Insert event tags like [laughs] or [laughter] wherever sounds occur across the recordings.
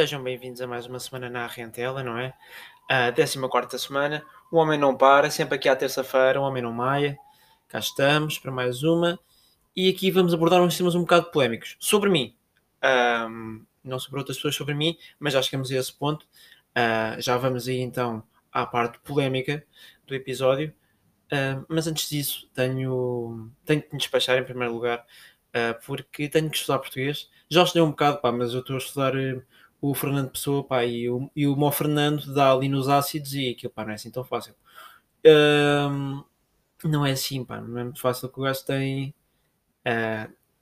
Sejam bem-vindos a mais uma semana na Rentela, não é? A 14 semana. O homem não para, sempre aqui à terça-feira, o homem não maia. Cá estamos para mais uma. E aqui vamos abordar uns temas um bocado polémicos. Sobre mim. Um, não sobre outras pessoas, sobre mim, mas já chegamos a esse ponto. Uh, já vamos aí então à parte polémica do episódio. Uh, mas antes disso, tenho, tenho que me despachar em primeiro lugar, uh, porque tenho que estudar português. Já estudei um bocado, pá, mas eu estou a estudar o Fernando Pessoa, pá, e o, e o Mó Fernando dá ali nos ácidos e aquilo, pá, não é assim tão fácil. não é assim, pá, não é muito fácil que o gajo tem.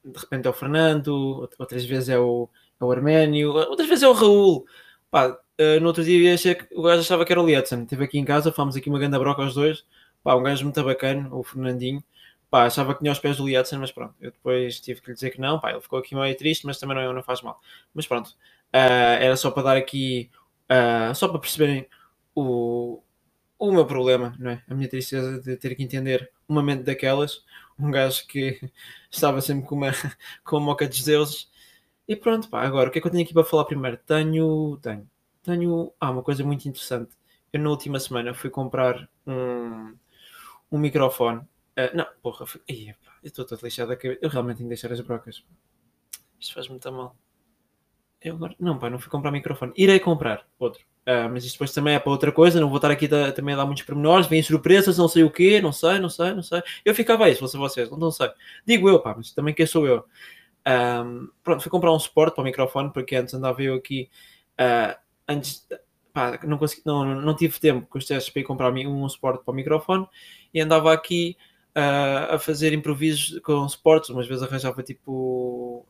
de repente é o Fernando, outras vezes é o, é o Arménio, outras vezes é o Raul. Pá, no outro dia achei que o gajo achava que era o Lietzen. Esteve aqui em casa, fomos aqui uma grande broca aos dois Pá, um gajo muito bacana, o Fernandinho. Pá, achava que tinha os pés do Lietzen, mas pronto. Eu depois tive que lhe dizer que não. Pá, ele ficou aqui meio triste, mas também não, não faz mal. Mas pronto. Uh, era só para dar aqui... Uh, só para perceberem o, o meu problema, não é? A minha tristeza de ter que entender uma mente daquelas. Um gajo que [laughs] estava sempre com uma, [laughs] com uma moca dos deuses. E pronto, pá, agora, o que é que eu tenho aqui para falar primeiro? Tenho, tenho, tenho, ah, uma coisa muito interessante. Eu na última semana fui comprar um, um microfone. Uh, não, porra, foi... Ih, pá, eu estou todo lixado da cabeça. Eu realmente tenho que deixar as brocas. Isto faz muito mal. Eu agora... Não, pá, não fui comprar microfone. Irei comprar outro. Uh, mas isto depois também é para outra coisa. Não vou estar aqui da, também a dar muitos pormenores. Vêm surpresas, não sei o quê, não sei, não sei, não sei. Eu ficava aí, se fosse vocês, não, não sei. Digo eu, pá, mas também quem sou eu. Um, pronto, fui comprar um suporte para o microfone, porque antes andava eu aqui. Uh, antes, pá, não, consegui, não, não tive tempo com os testes para ir comprar um suporte para o microfone e andava aqui uh, a fazer improvisos com suportes. Umas vezes arranjava tipo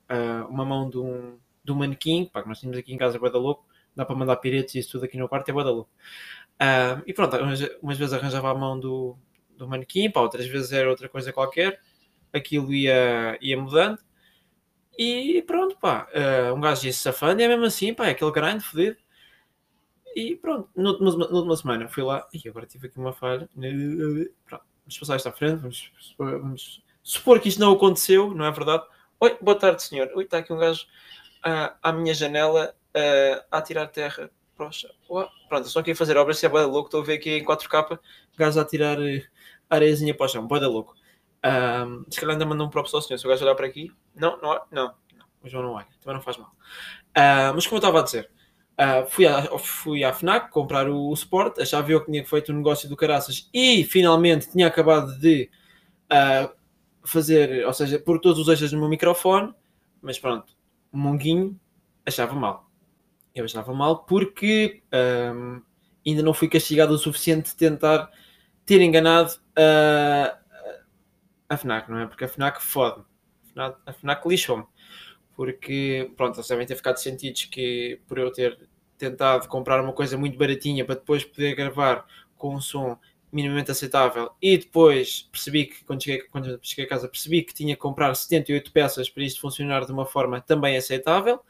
uma mão de um, um manequim, pá, que nós tínhamos aqui em casa, é da louco, dá para mandar piretes e isso tudo aqui no quarto, é da louco. Uh, e pronto, umas, vezes arranjava a mão do, do manequim, pá, outras vezes era outra coisa qualquer, aquilo ia, ia mudando. E pronto, pá, uh, um gajo ia se safando e é mesmo assim, pá, é aquele grande fodido. E pronto, na última semana fui lá e agora tive aqui uma falha. Pronto, vamos passar isto à frente. Vamos, vamos, supor que isto não aconteceu, não é verdade? Oi, boa tarde, senhor. Oi, está aqui um gajo uh, à minha janela uh, a tirar terra para. Pronto, estou aqui a fazer obras, se é boa louco. Estou a ver aqui em 4K, gajo a tirar uh, areiazinha para o chão. Boa louco. Um, se calhar ainda manda um próprio ao senhor. Se o gajo olhar para aqui, não, não, não, não. O João não olha, também não faz mal. Uh, mas como eu estava a dizer, Uh, fui, à, fui à FNAC comprar o, o Sport, achava eu que tinha feito o um negócio do caraças e finalmente tinha acabado de uh, fazer, ou seja, pôr todos os eixos no meu microfone, mas pronto, o Monguinho achava mal. Eu achava mal porque um, ainda não fui castigado o suficiente de tentar ter enganado a FNAC, não é? Porque a FNAC fode. A FNAC, a FNAC lixou-me porque, pronto, eles devem ter ficado sentidos que por eu ter tentado comprar uma coisa muito baratinha para depois poder gravar com um som minimamente aceitável. E depois percebi que quando cheguei, quando cheguei a casa percebi que tinha que comprar 78 peças para isto funcionar de uma forma também aceitável.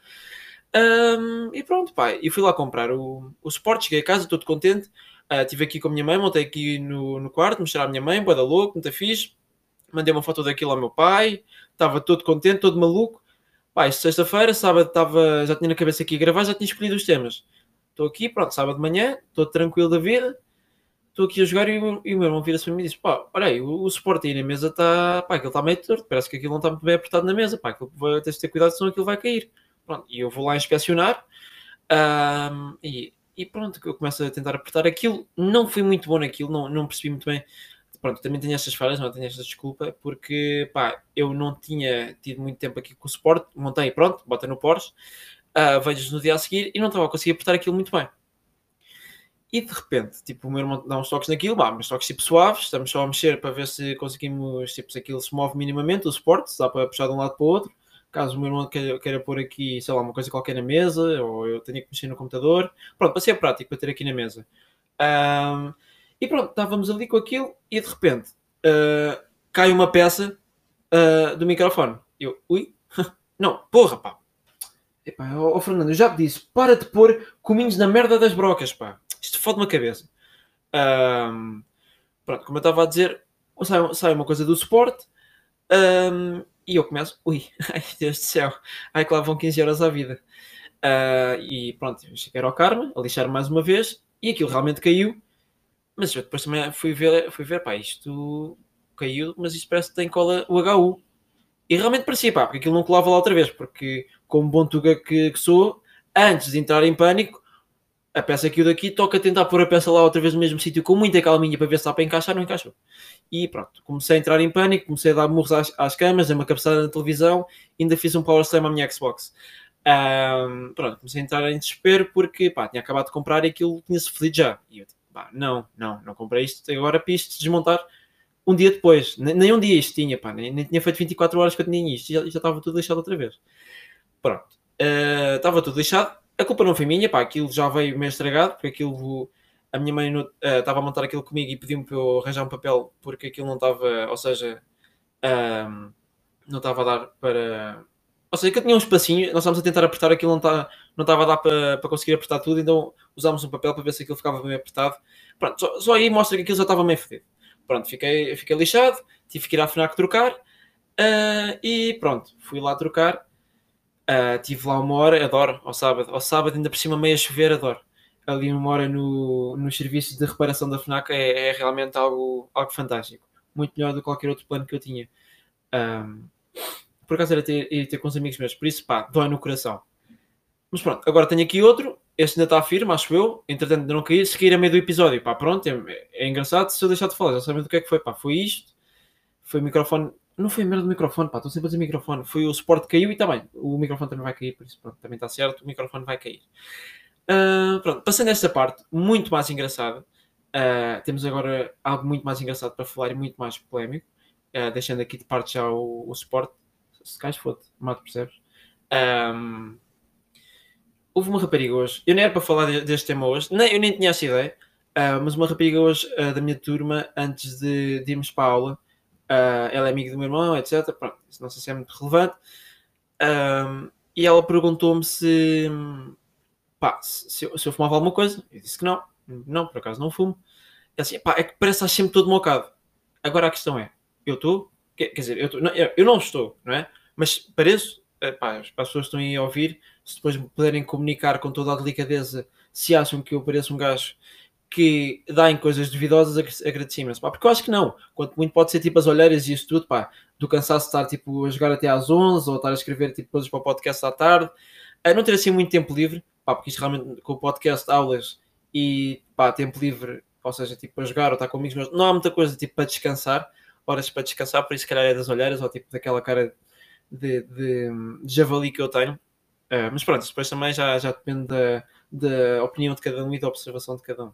Um, e pronto, pá, e fui lá comprar o, o suporte, cheguei a casa, todo contente. Uh, estive aqui com a minha mãe, montei aqui no, no quarto mostrar à minha mãe, boa da louco, muito fixe. Mandei uma foto daquilo ao meu pai estava todo contente, todo maluco. Pá, sexta-feira, sábado estava, já tinha na cabeça aqui a gravar, já tinha escolhido os temas. Estou aqui, pronto, sábado de manhã, estou tranquilo da vida, estou aqui a jogar e, e o meu irmão vira-se para mim e diz: pá, olha aí, o, o suporte aí na mesa está, pá, aquilo está meio torto, parece que aquilo não está muito bem apertado na mesa, pá, aquilo vai, tens de ter cuidado, senão aquilo vai cair. Pronto, e eu vou lá inspecionar um, e, e pronto, eu começo a tentar apertar aquilo, não fui muito bom naquilo, não, não percebi muito bem pronto, também tenho estas falhas, não tenho esta desculpa, porque pá, eu não tinha tido muito tempo aqui com o suporte, montei pronto, bota no Porsche, uh, vejo no dia a seguir e não estava a conseguir apertar aquilo muito bem. E de repente, tipo, o meu irmão dá uns toques naquilo, bah, mas toques tipo suaves, estamos só a mexer para ver se conseguimos, tipo, se aquilo se move minimamente, o suporte, se dá para puxar de um lado para o outro. Caso o meu irmão queira, queira pôr aqui, sei lá, uma coisa qualquer na mesa, ou eu tenha que mexer no computador. Pronto, para ser prático, para ter aqui na mesa. Um, e pronto, estávamos ali com aquilo e de repente uh, cai uma peça uh, do microfone. Eu, ui, [laughs] não, porra, pá. Epá, oh, oh, Fernando, eu já te disse, para de pôr cominhos na merda das brocas, pá. Isto fode-me a cabeça. Um, pronto, como eu estava a dizer, sai, sai uma coisa do suporte um, e eu começo, ui, [laughs] ai Deus do céu, ai que lá vão 15 horas à vida. Uh, e pronto, cheguei ao karma, a lixar mais uma vez, e aquilo realmente caiu. Mas eu depois também fui ver, fui ver, pá, isto caiu, mas isto parece que tem cola o HU. E realmente parecia, pá, porque aquilo não colava lá outra vez, porque como bom tuga que, que sou, antes de entrar em pânico, a peça que eu daqui toca tentar pôr a peça lá outra vez no mesmo sítio com muita calminha para ver se dá para encaixar, não encaixou. E pronto, comecei a entrar em pânico, comecei a dar murros às, às camas, uma cabeçada na televisão, ainda fiz um power slam à minha Xbox. Um, pronto, comecei a entrar em desespero porque pá, tinha acabado de comprar e aquilo tinha-se fodido já. E eu, pá, não, não, não comprei isto agora para isto desmontar um dia depois. Nem, um dia isto tinha, pá, nem, nem, tinha feito 24 horas que eu tinha isto, já, já estava tudo deixado outra vez. Pronto, uh, estava tudo deixado. A culpa não foi minha, pá, aquilo já veio meio estragado, porque aquilo a minha mãe uh, estava a montar aquilo comigo e pediu-me para eu arranjar um papel porque aquilo não estava, ou seja, um, não estava a dar para. Ou seja, que eu tinha um espacinho, nós estávamos a tentar apertar aquilo, não, está, não estava a dar para, para conseguir apertar tudo, então usámos um papel para ver se aquilo ficava bem apertado. Pronto, só, só aí mostra que aquilo já estava meio fedido. Pronto, fiquei, fiquei lixado, tive que ir à FNAC trocar uh, e pronto, fui lá trocar. Uh, tive lá uma hora, adoro, ao sábado. Ao sábado, ainda por cima, meio a chover, adoro. Ali uma hora no, nos serviços de reparação da FNAC é, é realmente algo, algo fantástico. Muito melhor do que qualquer outro plano que eu tinha. Um, por acaso era ter, ir ter com os amigos meus, por isso, pá, dói no coração. Mas pronto, agora tenho aqui outro. Este ainda está firme, acho eu. Entretanto, ainda não caí. Se cair a meio do episódio, pá, pronto. É, é, engraçado. Se eu deixar de falar, já sabem do que é que foi, pá. Foi isto. Foi o microfone. Não foi a merda do microfone, pá. Estou sempre a dizer microfone. Foi o suporte que caiu e também. Tá o microfone também vai cair, por isso, pronto, também está certo. O microfone vai cair. Uh, pronto, passando esta parte, muito mais engraçada. Uh, temos agora algo muito mais engraçado para falar e muito mais polémico. Uh, deixando aqui de parte já o, o suporte. Se cais foda, mato, percebes? Um, houve uma rapariga hoje, eu nem era para falar deste tema hoje, nem, eu nem tinha essa ideia, mas uma rapariga hoje da minha turma, antes de, de irmos para a aula, uh, ela é amiga do meu irmão, etc. Pronto, isso não sei se é muito relevante. e ela perguntou-me se, pá, se, eu, se eu fumava alguma coisa. Eu disse que não, não, por acaso não fumo. Ela disse, pá, é que parece estar sempre todo mocado. Agora a questão é, eu estou, quer, quer dizer, eu, tô, não, eu, eu não estou, não é? Mas pareço, pá, as pessoas estão aí a ouvir, se depois me puderem comunicar com toda a delicadeza se acham que eu pareço um gajo que dá em coisas duvidosas, agradecimento. Porque eu acho que não. Quanto muito pode ser tipo as olheiras e isso tudo, pá, do cansaço de estar tipo a jogar até às 11 ou estar a escrever tipo coisas para o podcast à tarde, a não ter assim muito tempo livre, pá, porque isto realmente com o podcast, aulas e pá, tempo livre, ou seja, tipo para jogar ou estar com amigos meus, não há muita coisa tipo para descansar, horas para descansar, por isso se calhar é das olheiras ou tipo daquela cara de, de, de javali que eu tenho. Uh, mas pronto, depois também já, já depende da, da opinião de cada um e da observação de cada um.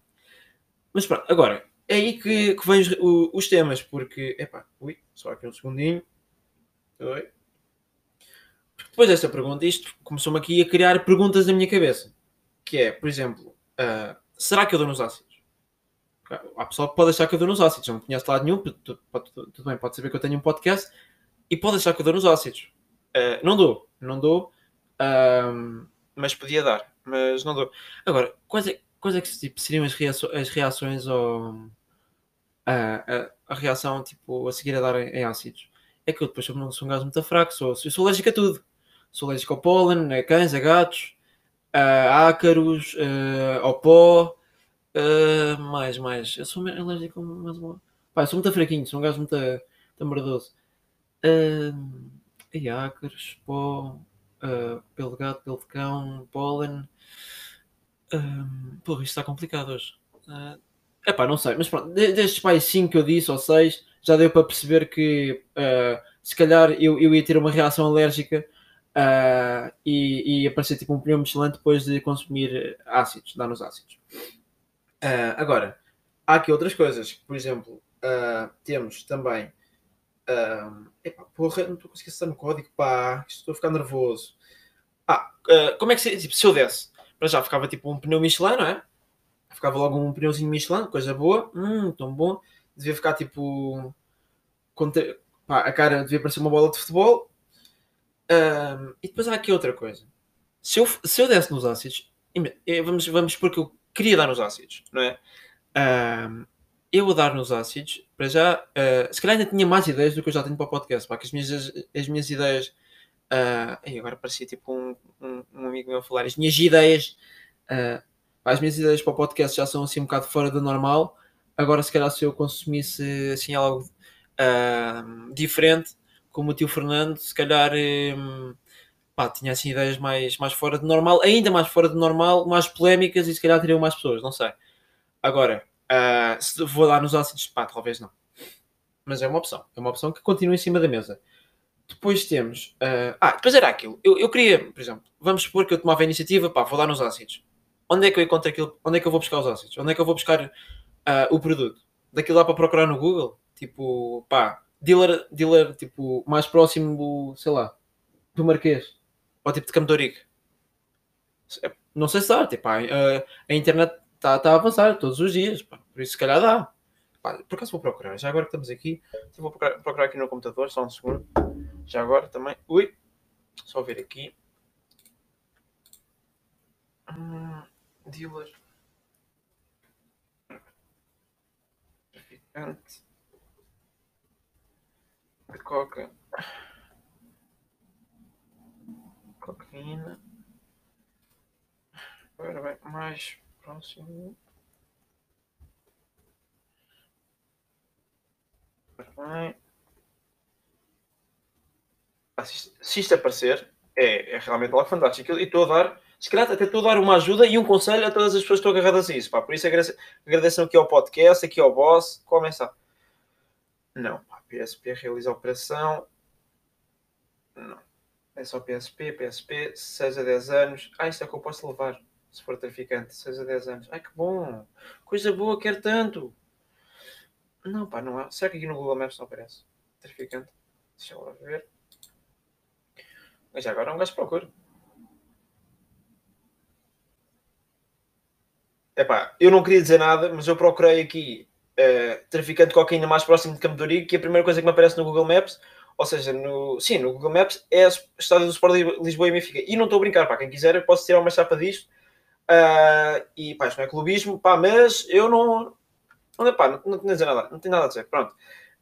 Mas pronto, agora, é aí que, que vêm os, os, temas, porque, epá, ui, só aqui um segundinho. Oi. Porque depois desta pergunta, isto começou-me aqui a criar perguntas na minha cabeça. Que é, por exemplo, uh, será que eu dou nos ácidos? Há pessoal que pode achar que eu dou nos ácidos, não conhece lado nenhum, tudo, tudo, bem, pode saber que eu tenho um podcast e pode achar que eu dou nos ácidos. Uh, não dou, não dou, um, mas podia dar, mas não dou. Agora, quais é, é que tipo, seriam as, reações, as reações ou a, a, a, reação tipo, a seguir a dar em, em ácidos? É que eu depois sou, sou um gajo muito fraco, sou, eu sou alérgico a tudo. Sou alérgico ao pólen, a cães, a gatos, a ácaros, ao pó, mais, mais. Eu sou alérgico a mais uma. Pá, sou muito fraquinho, sou um gajo muito, muito. Uh, e ácaros, pó, uh, pelo gato, pelo cão, pólen. Um, porra, isto está complicado hoje. Uh, epá, não sei, mas pronto, destes pais 5 que eu disse, ou 6, já deu para perceber que uh, se calhar eu, eu ia ter uma reação alérgica uh, e, e aparecer tipo um pneu Michelin depois de consumir ácidos, dar nos ácidos. Uh, agora, há aqui outras coisas, por exemplo, temos também epá, porra, não estou conseguindo estar no código, pá, estou a ficar nervoso. Ah, como é que se, tipo, se eu desse? Para já ficava tipo um pneu Michelin, não é? Ficava logo um pneuzinho Michelin, coisa boa, hum, tão bom. Devia ficar tipo. Contra, pá, a cara devia parecer uma bola de futebol. Um, e depois há aqui outra coisa. Se eu, se eu desse nos ácidos, vamos, vamos porque eu queria dar nos ácidos, não é? Um, eu a dar nos ácidos, para já, uh, se calhar ainda tinha mais ideias do que eu já tenho para o podcast, pá, que as minhas, as minhas ideias Uh, agora parecia tipo um, um, um, amigo meu falar. As minhas ideias, uh, as minhas ideias para o podcast já são assim um bocado fora do normal. Agora, se calhar, se eu consumisse assim algo uh, diferente, como o tio Fernando, se calhar um, pá, tinha assim ideias mais, mais fora do normal, ainda mais fora do normal, mais polémicas e se calhar teriam mais pessoas, não sei. Agora, uh, se vou dar nos ácidos, pá, talvez não. Mas é uma opção, é uma opção que continua em cima da mesa. Depois temos. Uh, ah, depois era aquilo. Eu, eu queria, por exemplo, vamos supor que eu tomava a iniciativa, pá, vou dar nos ácidos. Onde é que eu encontro aquilo? Onde é que eu vou buscar os ácidos? Onde é que eu vou buscar uh, o produto? Daquilo dá para procurar no Google? Tipo, pá, dealer, dealer tipo, mais próximo do, sei lá, do Marquês. Ou tipo de de é, Não sei se dá, tipo, a, a internet está tá a avançar todos os dias, pá, por isso se calhar dá. Pá, por acaso vou procurar, já agora que estamos aqui, vou procurar, procurar aqui no computador, só um segundo. Já agora também. Ui! Só ver aqui. Hum, dealer. Traficante. De coca. Cocaína. Agora bem, mais próximo. Bem se, isto aparecer, é, é realmente algo fantástico. E estou a dar, se calhar até estou a dar uma ajuda e um conselho a todas as pessoas que estão agarradas a isso. Pá. Por isso agradeço, agradeço aqui ao podcast, aqui ao boss. Começa. Não, pá, PSP realiza a operação. Não. É só PSP, PSP, 6 a 10 anos. Ah, isto é que eu posso levar, se for traficante, 6 a 10 anos. Ai, que bom! Coisa boa, quero tanto! Não, pá, não há. Será que aqui no Google Maps não aparece? Traficante. Deixa eu lá ver. Mas agora é um gajo procura. Epá, eu não queria dizer nada, mas eu procurei aqui uh, traficante de cocaína mais próximo de Campo de Ourique e a primeira coisa que me aparece no Google Maps, ou seja, no, sim, no Google Maps, é a estádio do Sport Lisboa e Benfica. E não estou a brincar, pá, quem quiser eu posso tirar uma chapa disto. Uh, e pá, isto não é clubismo, pá, mas eu não. Não, pá, não, não tenho a dizer nada, não tenho nada a dizer, pronto.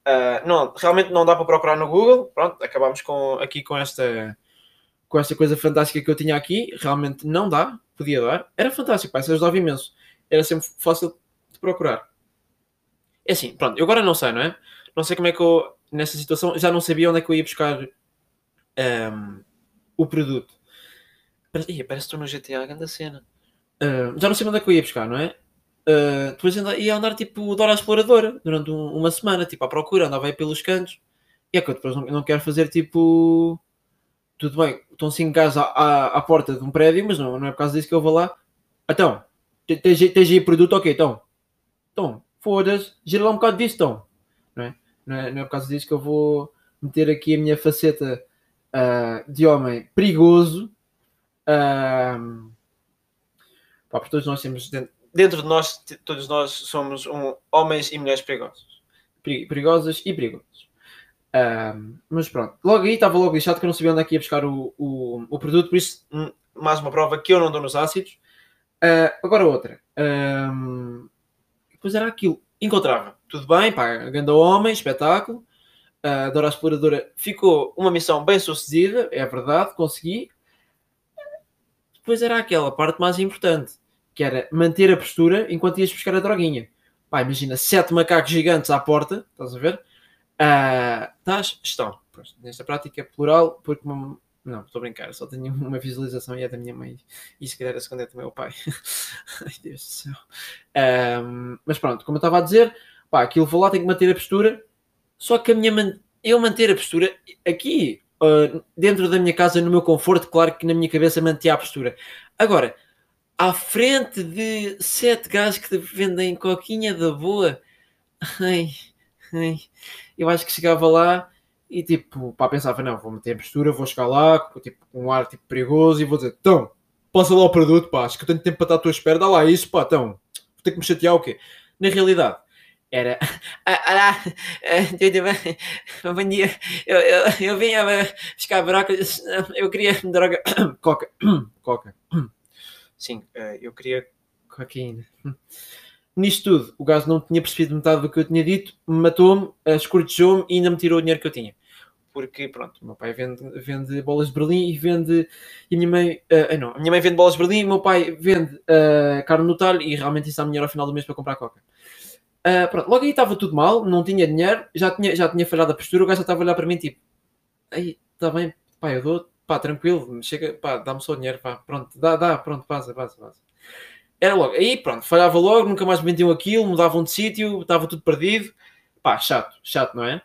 Uh, não, realmente não dá para procurar no Google, pronto, acabamos com, aqui com esta com esta coisa fantástica que eu tinha aqui, realmente não dá, podia dar. Era fantástico, pá, isso ajudava imenso. Era sempre fácil de procurar. É assim, pronto, eu agora não sei, não é? Não sei como é que eu, nessa situação, já não sabia onde é que eu ia buscar um, ehm, o produto. Ih, parece que estou no GTA, grande cena. Uh, já não sei onde é que eu ia buscar, não é? Uh, depois ia andar tipo de hora exploradora durante um, uma semana, tipo à procura, andava aí pelos cantos. E é que eu depois não, não quero fazer tipo tudo bem, estão 5 casas à, à, à, porta de um prédio, mas não, não é por causa disso que eu vou lá. Então, tens, tens aí produto, ok, então. Então, foda-se, gira lá um bocado disso, então. Não é? Não, é, não é por causa disso que eu vou meter aqui a minha faceta uh, de homem perigoso. Uh, pá, porque todos nós temos dentro, dentro de nós, todos nós somos um, homens e mulheres perigosos. Perigosas e perigosos. Um, mas pronto, logo aí estava logo lixado que eu não sabia onde é que ia buscar o, o, o produto, por isso, hum, mais uma prova que eu não dou nos ácidos. Uh, agora outra. Um, depois era aquilo. Encontrava. Tudo bem, pá, grande homem, espetáculo. Uh, Dora a Exploradora ficou uma missão bem sucedida, é verdade, consegui. Depois era aquela parte mais importante, que era manter a postura enquanto ias buscar a droguinha. Pá, imagina, sete macacos gigantes à porta, estás a ver? Estás? Estão. Pois, nesta prática é plural, porque. Não, estou a brincar, só tenho [laughs] uma visualização e é da minha mãe. E se calhar a segunda é do meu pai. [laughs] Ai Deus do céu. Um, mas pronto, como eu estava a dizer, pá, aquilo vou lá, tenho que manter a postura. Só que a minha man... eu manter a postura aqui, uh, dentro da minha casa, no meu conforto, claro que na minha cabeça mantinha a postura. Agora, à frente de sete gajos que vendem coquinha da boa, [laughs] ai, eu acho que chegava lá e tipo, pá, pensava, não, vou meter a postura, vou chegar lá, tipo, com um ar tipo perigoso e vou dizer, então, passa lá o produto, pá, acho que eu tenho tempo para estar à tua espera, dá lá isso, pá, então, vou ter que me chatear o quê? Na realidade, era, [laughs] olá, tudo bem, bom dia, eu, eu, eu vim a buscar brócolis, eu queria droga, [coughs] coca, [coughs] coca, sim, eh, eu queria cocaína. Nisto tudo, o gajo não tinha percebido metade do que eu tinha dito, matou-me, escortejou-me e ainda me tirou o dinheiro que eu tinha. porque pronto, o meu pai vende, vende bolas de Berlim e vende. E a minha mãe. Uh, não, a minha mãe vende bolas de Berlim e o meu pai vende uh, carne no talho e realmente isso dá dinheiro ao final do mês para comprar coca. Uh, pronto, logo aí estava tudo mal, não tinha dinheiro, já tinha, já tinha falhado a postura, o gajo já estava a olhar para mim tipo, aí, está bem, pá, eu dou, pá, tranquilo, chega, pá, dá-me só dinheiro, pá, pronto, dá, dá, pronto, passa, passa, passa. Era logo, aí pronto, falhava logo, nunca mais vendiam aquilo, mudavam de sítio, estava tudo perdido, pá, chato, chato, não é?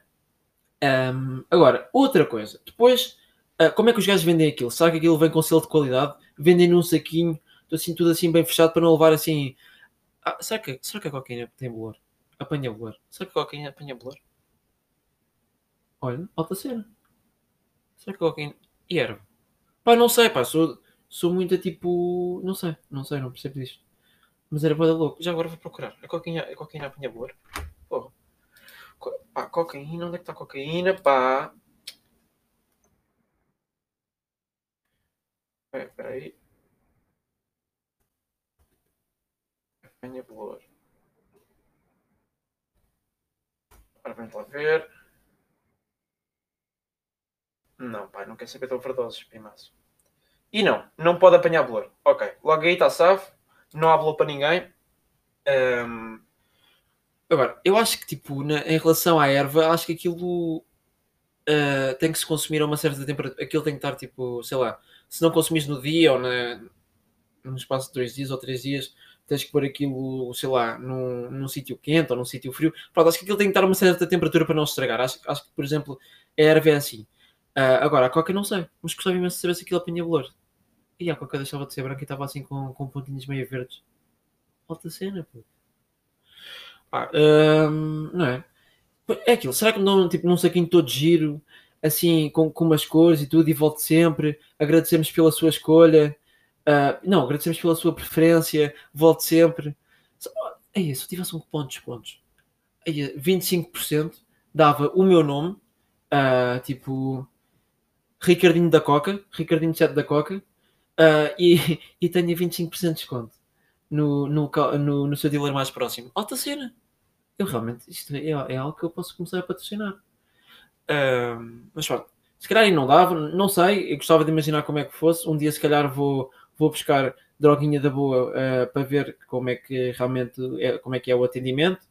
Um, agora, outra coisa, depois, uh, como é que os gajos vendem aquilo? Será que aquilo vem com selo de qualidade? Vendem num saquinho, assim, tudo assim bem fechado para não levar assim. Ah, será, que, será que a cocaína tem bolor? Apanha bolor. Será que a cocaína apanha bolor? Olha, alta cena. Será que a cocaína. E erva? Pá, não sei, pá, sou, sou muito tipo. Não sei, não sei, não percebo disto. Mas era boa louco. Já agora vou procurar. A cocaína, a cocaína apanha bolor? Porra. Co pá, cocaína, onde é que está a cocaína? Pá. Espera aí. Apanha bolor. Ora, vamos lá ver. Não, pai, não quer saber de overdoses, primaço. E não, não pode apanhar bolor. Ok, logo aí está safo, não há bolor para ninguém. Um... Agora, eu acho que, tipo, na, em relação à erva, acho que aquilo uh, tem que se consumir a uma certa temperatura. Aquilo tem que estar, tipo, sei lá, se não consumires no dia ou na, no espaço de dois dias ou três dias, tens que pôr aquilo, sei lá, num, num sítio quente ou num sítio frio. Pronto, acho que aquilo tem que estar a uma certa temperatura para não se estragar. Acho, acho que, por exemplo, a erva é assim. Uh, agora, a coca não sei, mas gostava imenso de saber se aquilo apanha bolor. E a coca deixava de ser branca e estava assim com, com pontinhos meio verdes. Alta cena, pô. Ah, um, não é? É aquilo, será que não, tipo, num saquinho todo giro, assim, com, com umas cores e tudo, e volte sempre, agradecemos pela sua escolha, Uh, não, agradecemos pela sua preferência, volte sempre. Isso, se tivesse um cupom de descontos, aí, 25% dava o meu nome, uh, tipo Ricardinho da Coca, Ricardinho 7 da Coca, uh, e, [laughs] e tenha 25% de desconto no, no, no, no, seu dealer mais próximo. Alta cena! Eu realmente, isto é, é algo que eu posso começar a patrocinar. Uh, mas pronto, se calhar não dava, não sei, eu gostava de imaginar como é que fosse. Um dia, se calhar, vou, vou buscar droguinha da boa uh, para ver como é que realmente é, como é que é o atendimento.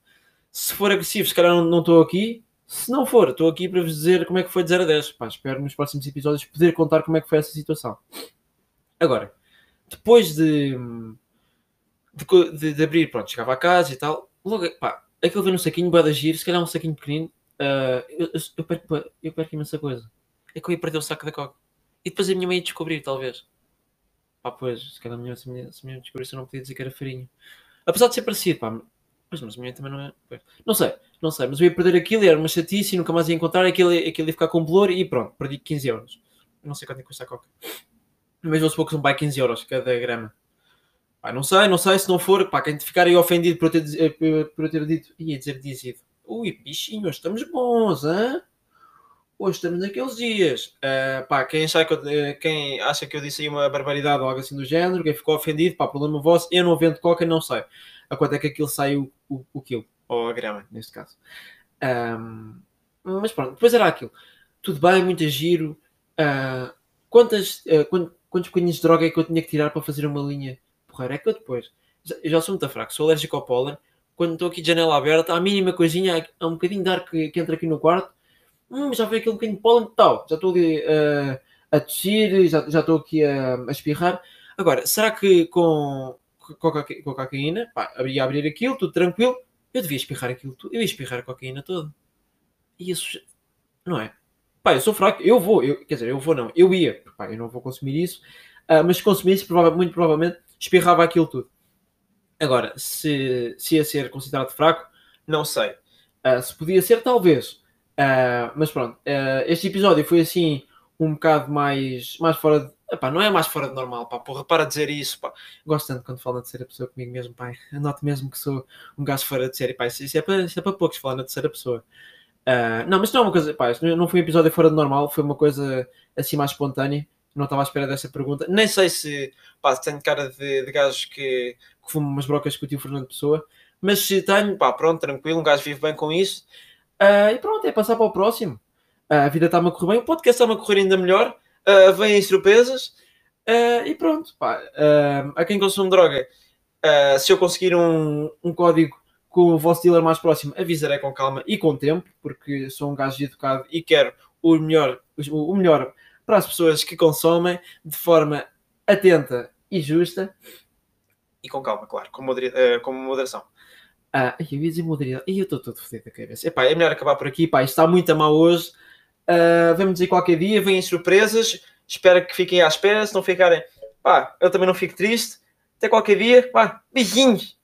Se for agressivo, se calhar não estou aqui. Se não for, estou aqui para vos dizer como é que foi de 0 a 10. Pá, espero nos próximos episódios poder contar como é que foi essa situação. Agora, depois de, de, de abrir, pronto, chegava a casa e tal, logo, pá, aquilo veio num saquinho, bada giro, se calhar um saquinho pequenino, uh, eu, eu, eu, perco, eu perco imensa coisa. É que eu ia perder o saco da coca. E depois a minha mãe ia descobrir, talvez. Pá, pois, se calhar a minha, se minha, se descobrisse eu não podia dizer que era farinha. Apesar de ser parecido, pá. Pois, mas a minha também não é. Pois. Não sei, não sei. Mas eu ia perder aquilo era uma chatice e nunca mais ia encontrar. Aquilo, aquilo ia ficar com bolor e pronto, perdi 15 euros. Não sei quanto é que custa a coca. Mas vou supor que são pá, 15 euros cada grama. Pá, não sei, não sei se não for. Pá, quem ficar aí ofendido por eu ter, eh, por eu ter dito. Ia dizer dizido. Ui, bichinhos, estamos bons, hã? hoje estamos naqueles dias. Uh, pá, quem, acha que eu, eh, quem acha que eu disse aí uma barbaridade ou algo assim do género, quem ficou ofendido, pá, problema vosso, eu não vendo coca, não sei a quanto é que aquilo sai o, o, quilo, ou a grama, neste caso. Um, mas pronto, depois era aquilo. Tudo bem, muito giro. Uh, quantas, uh, quantos bocadinhos de droga é que eu tinha que tirar para fazer uma linha porreira? É que eu depois, já, já sou muito fraco, sou alérgico ao pólen. Quando estou aqui de janela aberta, a mínima coisinha, há um bocadinho de ar que, que entra aqui no quarto, hum, já veio aquele bocadinho de pólen tal, já estou ali uh, a tossir, já, já estou aqui a, a, espirrar. Agora, será que com, com, com cocaína, pá, abria abrir aquilo, tudo tranquilo, eu devia espirrar aquilo tudo, eu ia espirrar a cocaína toda. E isso, não é? Pá, eu sou fraco, eu vou, eu, quer dizer, eu vou não, eu ia, pá, eu não vou consumir isso, uh, mas se consumisse, provavelmente, muito provavelmente, espirrava aquilo tudo. Agora, se, se ia ser considerado fraco, não sei. Uh, se podia ser, talvez. Uh, mas pronto, este episódio foi assim um bocado mais, mais fora de. Epá, não é mais fora de normal, pá, porra, para dizer isso, pá. Gosto tanto quando falam de terceira pessoa comigo mesmo, pai. [laughs] Eu noto mesmo que sou um gajo fora de série, pá. Isso, é, para, isso é para poucos falar na terceira pessoa. Uh, não, mas não é uma coisa, pá, não foi um episódio fora de normal, foi uma coisa assim mais espontânea. Não estava à espera dessa pergunta. Nem sei se, pá, tenho cara de, de gajo que, que fuma umas brocas com o tio Fernando Pessoa, mas se tenho, pá, pronto, tranquilo, um gajo vive bem com isso. Uh, e pronto, é passar para o próximo. a vida está-me a correr bem, o podcast está-me a correr ainda melhor, uh, vêm surpresas uh, e pronto. Pá, uh, a quem consome droga, se eu conseguir um, um código com o vosso dealer mais próximo, avisarei com calma e com tempo, porque sou um gajo educado e quero o melhor, o melhor para as pessoas que consomem de forma atenta e justa. E com calma, claro, com, modera com moderação. Ah, eu ia dizer moderação. E eu estou todo fodido da cabeça. Epá, é melhor acabar por aqui. Pá, está muito a mal hoje. Uh, vamos dizer qualquer dia, vêm surpresas. Espero que fiquem à espera. Se não ficarem, pá, eu também não fico triste. Até qualquer dia. Pá, beijinhos.